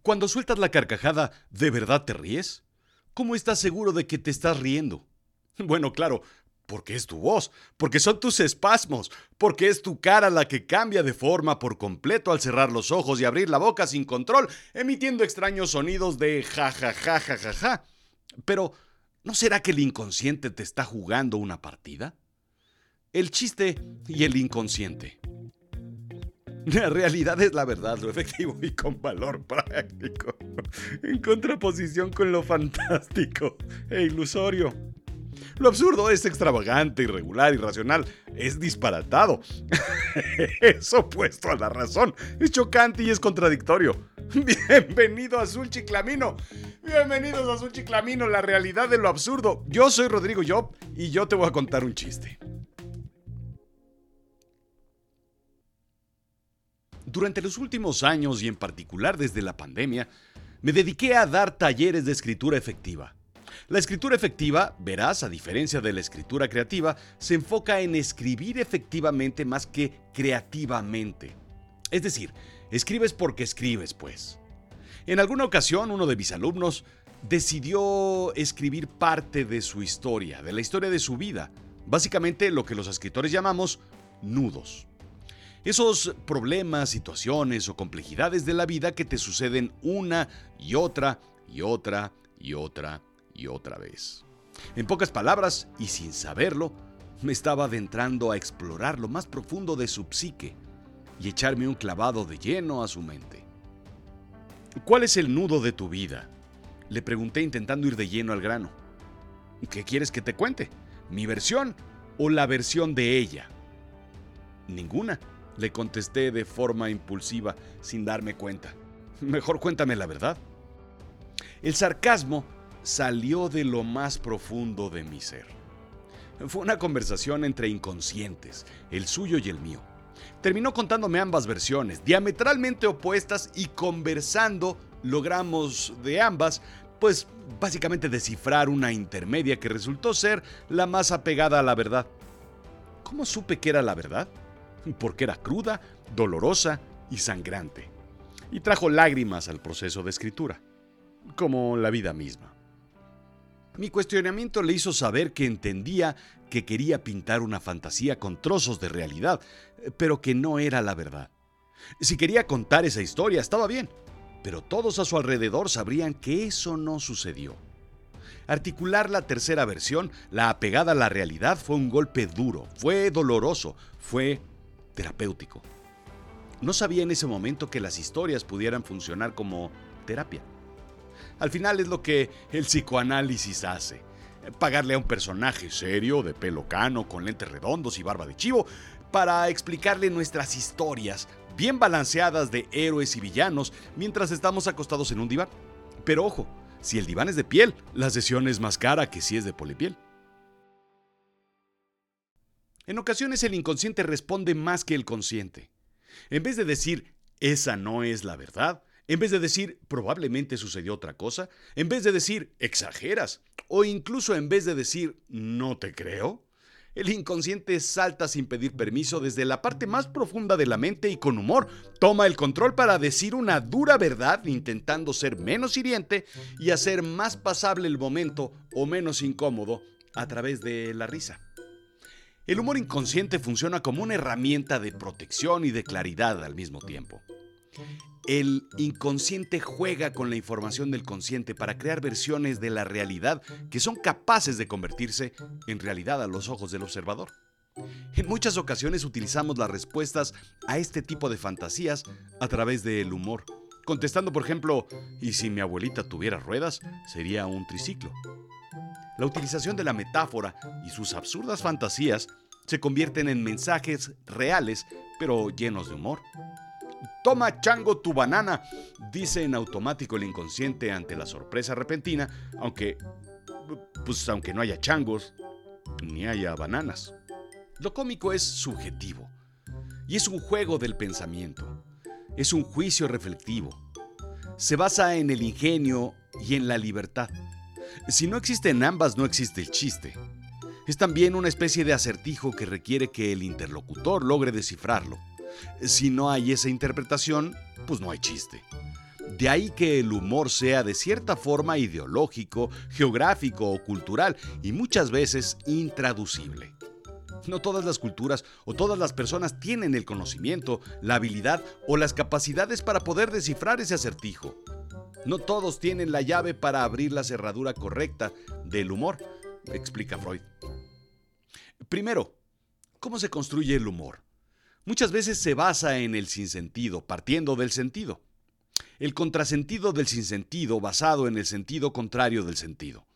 Cuando sueltas la carcajada, ¿de verdad te ríes? ¿Cómo estás seguro de que te estás riendo? Bueno, claro, porque es tu voz, porque son tus espasmos, porque es tu cara la que cambia de forma por completo al cerrar los ojos y abrir la boca sin control, emitiendo extraños sonidos de ja ja ja ja ja ja. Pero, ¿no será que el inconsciente te está jugando una partida? El chiste y el inconsciente. La realidad es la verdad, lo efectivo y con valor práctico, en contraposición con lo fantástico e ilusorio. Lo absurdo es extravagante, irregular, irracional, es disparatado. es opuesto a la razón, es chocante y es contradictorio. Bienvenido a Azul Chiclamino. Bienvenidos a Azul Chiclamino, la realidad de lo absurdo. Yo soy Rodrigo Job y yo te voy a contar un chiste. Durante los últimos años y en particular desde la pandemia, me dediqué a dar talleres de escritura efectiva. La escritura efectiva, verás, a diferencia de la escritura creativa, se enfoca en escribir efectivamente más que creativamente. Es decir, escribes porque escribes, pues. En alguna ocasión, uno de mis alumnos decidió escribir parte de su historia, de la historia de su vida, básicamente lo que los escritores llamamos nudos. Esos problemas, situaciones o complejidades de la vida que te suceden una y otra y otra y otra y otra vez. En pocas palabras, y sin saberlo, me estaba adentrando a explorar lo más profundo de su psique y echarme un clavado de lleno a su mente. ¿Cuál es el nudo de tu vida? Le pregunté intentando ir de lleno al grano. ¿Qué quieres que te cuente? ¿Mi versión o la versión de ella? Ninguna. Le contesté de forma impulsiva, sin darme cuenta. Mejor cuéntame la verdad. El sarcasmo salió de lo más profundo de mi ser. Fue una conversación entre inconscientes, el suyo y el mío. Terminó contándome ambas versiones, diametralmente opuestas, y conversando logramos de ambas, pues básicamente descifrar una intermedia que resultó ser la más apegada a la verdad. ¿Cómo supe que era la verdad? Porque era cruda, dolorosa y sangrante, y trajo lágrimas al proceso de escritura, como la vida misma. Mi cuestionamiento le hizo saber que entendía que quería pintar una fantasía con trozos de realidad, pero que no era la verdad. Si quería contar esa historia, estaba bien, pero todos a su alrededor sabrían que eso no sucedió. Articular la tercera versión, la apegada a la realidad, fue un golpe duro, fue doloroso, fue terapéutico. No sabía en ese momento que las historias pudieran funcionar como terapia. Al final es lo que el psicoanálisis hace. Pagarle a un personaje serio, de pelo cano, con lentes redondos y barba de chivo, para explicarle nuestras historias, bien balanceadas de héroes y villanos, mientras estamos acostados en un diván. Pero ojo, si el diván es de piel, la sesión es más cara que si es de polipiel. En ocasiones el inconsciente responde más que el consciente. En vez de decir, esa no es la verdad, en vez de decir, probablemente sucedió otra cosa, en vez de decir, exageras, o incluso en vez de decir, no te creo, el inconsciente salta sin pedir permiso desde la parte más profunda de la mente y con humor toma el control para decir una dura verdad intentando ser menos hiriente y hacer más pasable el momento o menos incómodo a través de la risa. El humor inconsciente funciona como una herramienta de protección y de claridad al mismo tiempo. El inconsciente juega con la información del consciente para crear versiones de la realidad que son capaces de convertirse en realidad a los ojos del observador. En muchas ocasiones utilizamos las respuestas a este tipo de fantasías a través del humor, contestando por ejemplo, ¿y si mi abuelita tuviera ruedas? Sería un triciclo. La utilización de la metáfora y sus absurdas fantasías se convierten en mensajes reales, pero llenos de humor. Toma chango tu banana, dice en automático el inconsciente ante la sorpresa repentina, aunque pues aunque no haya changos ni haya bananas. Lo cómico es subjetivo y es un juego del pensamiento. Es un juicio reflectivo. Se basa en el ingenio y en la libertad. Si no existen ambas, no existe el chiste. Es también una especie de acertijo que requiere que el interlocutor logre descifrarlo. Si no hay esa interpretación, pues no hay chiste. De ahí que el humor sea de cierta forma ideológico, geográfico o cultural y muchas veces intraducible. No todas las culturas o todas las personas tienen el conocimiento, la habilidad o las capacidades para poder descifrar ese acertijo. No todos tienen la llave para abrir la cerradura correcta del humor, explica Freud. Primero, ¿cómo se construye el humor? Muchas veces se basa en el sinsentido, partiendo del sentido. El contrasentido del sinsentido basado en el sentido contrario del sentido.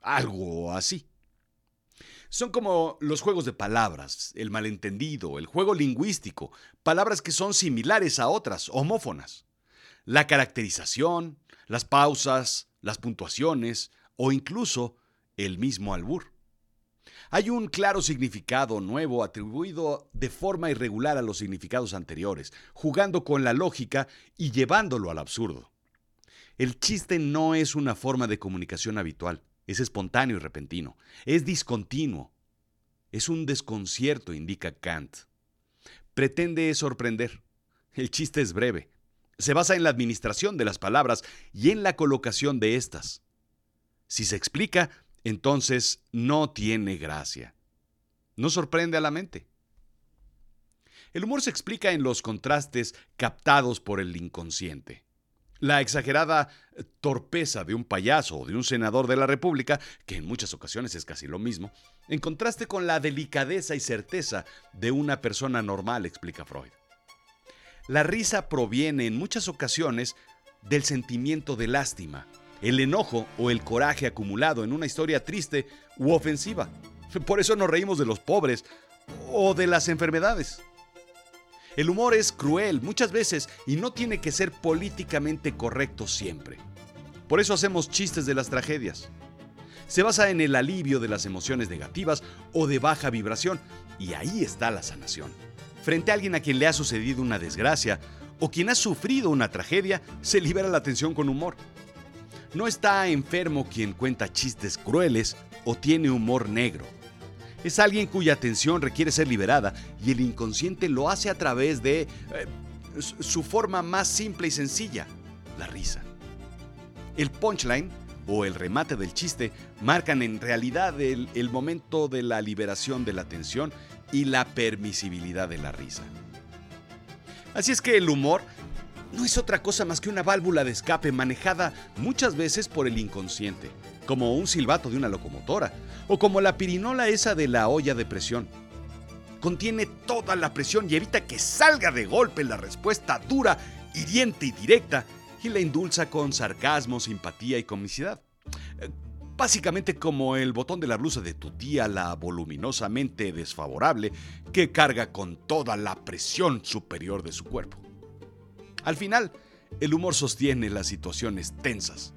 Algo así. Son como los juegos de palabras, el malentendido, el juego lingüístico, palabras que son similares a otras, homófonas. La caracterización, las pausas, las puntuaciones o incluso el mismo albur. Hay un claro significado nuevo atribuido de forma irregular a los significados anteriores, jugando con la lógica y llevándolo al absurdo. El chiste no es una forma de comunicación habitual. Es espontáneo y repentino. Es discontinuo. Es un desconcierto, indica Kant. Pretende sorprender. El chiste es breve. Se basa en la administración de las palabras y en la colocación de estas. Si se explica, entonces no tiene gracia. No sorprende a la mente. El humor se explica en los contrastes captados por el inconsciente. La exagerada torpeza de un payaso o de un senador de la República, que en muchas ocasiones es casi lo mismo, en contraste con la delicadeza y certeza de una persona normal, explica Freud. La risa proviene en muchas ocasiones del sentimiento de lástima, el enojo o el coraje acumulado en una historia triste u ofensiva. Por eso nos reímos de los pobres o de las enfermedades. El humor es cruel muchas veces y no tiene que ser políticamente correcto siempre. Por eso hacemos chistes de las tragedias. Se basa en el alivio de las emociones negativas o de baja vibración y ahí está la sanación. Frente a alguien a quien le ha sucedido una desgracia o quien ha sufrido una tragedia, se libera la tensión con humor. No está enfermo quien cuenta chistes crueles o tiene humor negro es alguien cuya atención requiere ser liberada y el inconsciente lo hace a través de eh, su forma más simple y sencilla, la risa. El punchline o el remate del chiste marcan en realidad el, el momento de la liberación de la tensión y la permisibilidad de la risa. Así es que el humor no es otra cosa más que una válvula de escape manejada muchas veces por el inconsciente como un silbato de una locomotora, o como la pirinola esa de la olla de presión. Contiene toda la presión y evita que salga de golpe la respuesta dura, hiriente y directa, y la endulza con sarcasmo, simpatía y comicidad. Básicamente como el botón de la blusa de tu tía, la voluminosamente desfavorable, que carga con toda la presión superior de su cuerpo. Al final, el humor sostiene las situaciones tensas,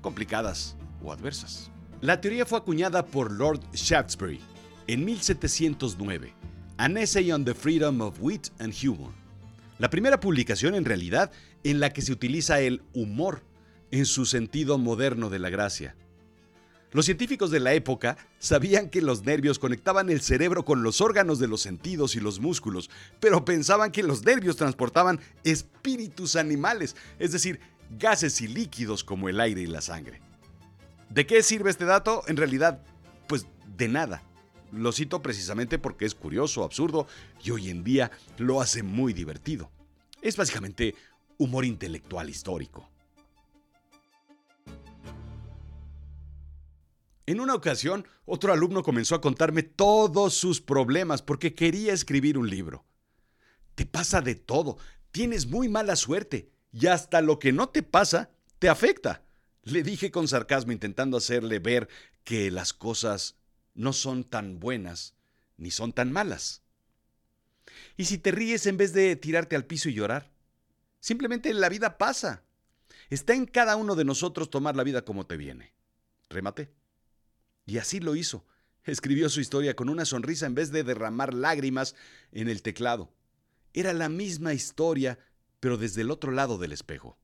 complicadas o adversas. La teoría fue acuñada por Lord Shaftesbury en 1709, An Essay on the Freedom of Wit and Humor. La primera publicación en realidad en la que se utiliza el humor en su sentido moderno de la gracia. Los científicos de la época sabían que los nervios conectaban el cerebro con los órganos de los sentidos y los músculos, pero pensaban que los nervios transportaban espíritus animales, es decir, gases y líquidos como el aire y la sangre. ¿De qué sirve este dato? En realidad, pues de nada. Lo cito precisamente porque es curioso, absurdo y hoy en día lo hace muy divertido. Es básicamente humor intelectual histórico. En una ocasión, otro alumno comenzó a contarme todos sus problemas porque quería escribir un libro. Te pasa de todo, tienes muy mala suerte y hasta lo que no te pasa te afecta. Le dije con sarcasmo intentando hacerle ver que las cosas no son tan buenas ni son tan malas. ¿Y si te ríes en vez de tirarte al piso y llorar? Simplemente la vida pasa. Está en cada uno de nosotros tomar la vida como te viene. Remate. Y así lo hizo. Escribió su historia con una sonrisa en vez de derramar lágrimas en el teclado. Era la misma historia, pero desde el otro lado del espejo.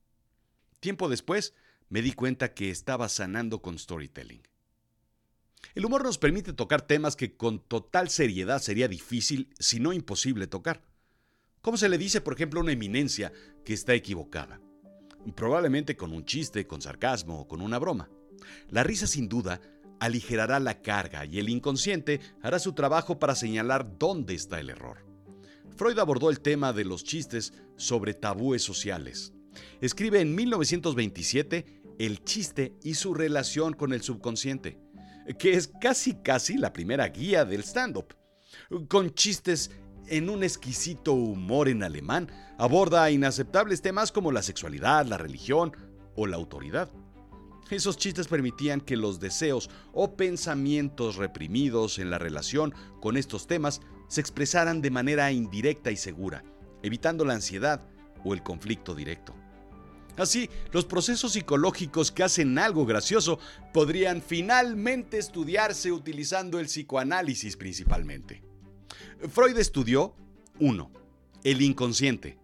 Tiempo después, me di cuenta que estaba sanando con storytelling. El humor nos permite tocar temas que con total seriedad sería difícil, si no imposible, tocar. ¿Cómo se le dice, por ejemplo, a una eminencia que está equivocada? probablemente con un chiste, con sarcasmo o con una broma. La risa sin duda aligerará la carga y el inconsciente hará su trabajo para señalar dónde está el error. Freud abordó el tema de los chistes sobre tabúes sociales. Escribe en 1927 El chiste y su relación con el subconsciente, que es casi casi la primera guía del stand-up. Con chistes en un exquisito humor en alemán, aborda inaceptables temas como la sexualidad, la religión o la autoridad. Esos chistes permitían que los deseos o pensamientos reprimidos en la relación con estos temas se expresaran de manera indirecta y segura, evitando la ansiedad o el conflicto directo. Así, los procesos psicológicos que hacen algo gracioso podrían finalmente estudiarse utilizando el psicoanálisis principalmente. Freud estudió 1. El inconsciente.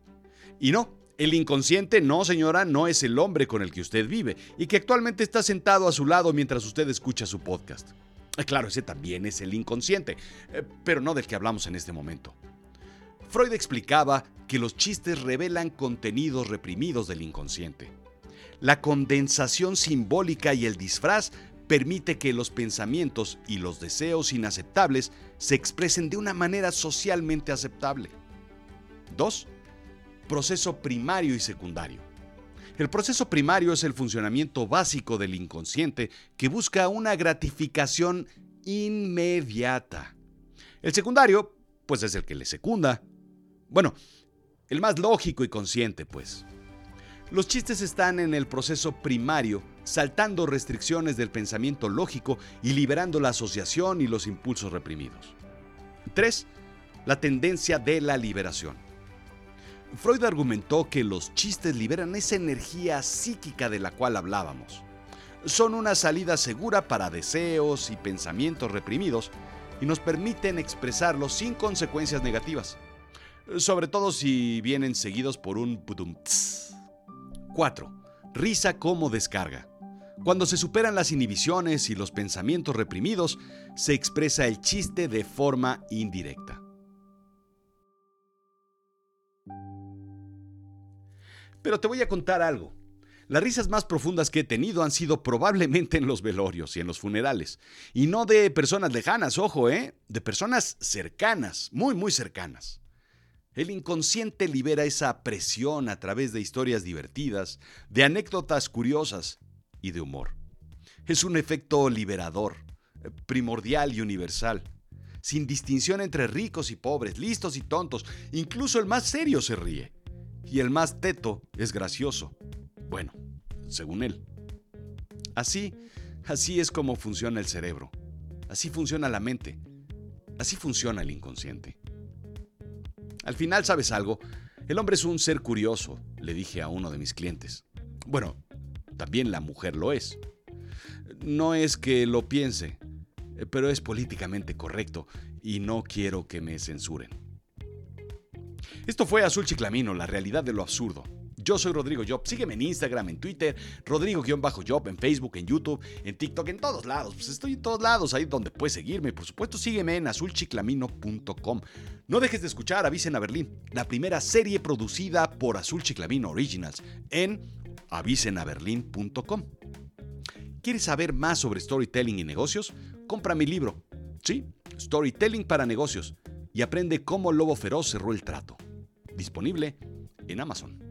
Y no, el inconsciente no, señora, no es el hombre con el que usted vive y que actualmente está sentado a su lado mientras usted escucha su podcast. Eh, claro, ese también es el inconsciente, eh, pero no del que hablamos en este momento. Freud explicaba que los chistes revelan contenidos reprimidos del inconsciente. La condensación simbólica y el disfraz permite que los pensamientos y los deseos inaceptables se expresen de una manera socialmente aceptable. 2 proceso primario y secundario. El proceso primario es el funcionamiento básico del inconsciente que busca una gratificación inmediata. El secundario, pues es el que le secunda. Bueno, el más lógico y consciente, pues. Los chistes están en el proceso primario, saltando restricciones del pensamiento lógico y liberando la asociación y los impulsos reprimidos. 3. La tendencia de la liberación. Freud argumentó que los chistes liberan esa energía psíquica de la cual hablábamos. Son una salida segura para deseos y pensamientos reprimidos y nos permiten expresarlos sin consecuencias negativas, sobre todo si vienen seguidos por un 4. Risa como descarga. Cuando se superan las inhibiciones y los pensamientos reprimidos, se expresa el chiste de forma indirecta. Pero te voy a contar algo. Las risas más profundas que he tenido han sido probablemente en los velorios y en los funerales. Y no de personas lejanas, ojo, ¿eh? De personas cercanas, muy, muy cercanas. El inconsciente libera esa presión a través de historias divertidas, de anécdotas curiosas y de humor. Es un efecto liberador, primordial y universal, sin distinción entre ricos y pobres, listos y tontos, incluso el más serio se ríe y el más teto es gracioso. Bueno, según él. Así, así es como funciona el cerebro. Así funciona la mente. Así funciona el inconsciente. Al final, ¿sabes algo? El hombre es un ser curioso, le dije a uno de mis clientes. Bueno, también la mujer lo es. No es que lo piense, pero es políticamente correcto y no quiero que me censuren. Esto fue Azul Chiclamino, la realidad de lo absurdo. Yo soy Rodrigo Job. Sígueme en Instagram, en Twitter, Rodrigo-Job, en Facebook, en YouTube, en TikTok, en todos lados. Pues estoy en todos lados, ahí donde puedes seguirme. Por supuesto, sígueme en azulchiclamino.com. No dejes de escuchar Avisen a Berlín, la primera serie producida por Azul Chiclamino Originals en avisenaberlin.com. ¿Quieres saber más sobre storytelling y negocios? Compra mi libro. Sí, Storytelling para negocios y aprende cómo Lobo Feroz cerró el trato. Disponible en Amazon.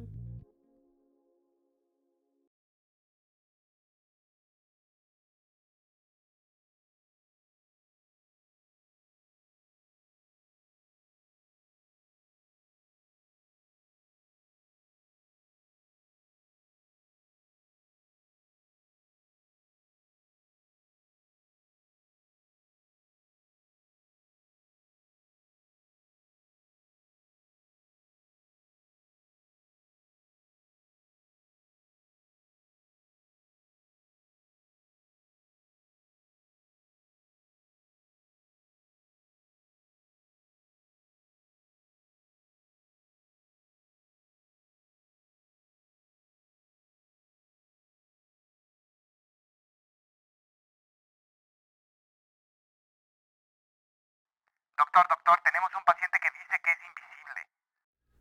Doctor, doctor, tenemos un paciente que dice que es invisible.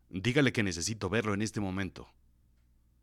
Dígale que necesito verlo en este momento.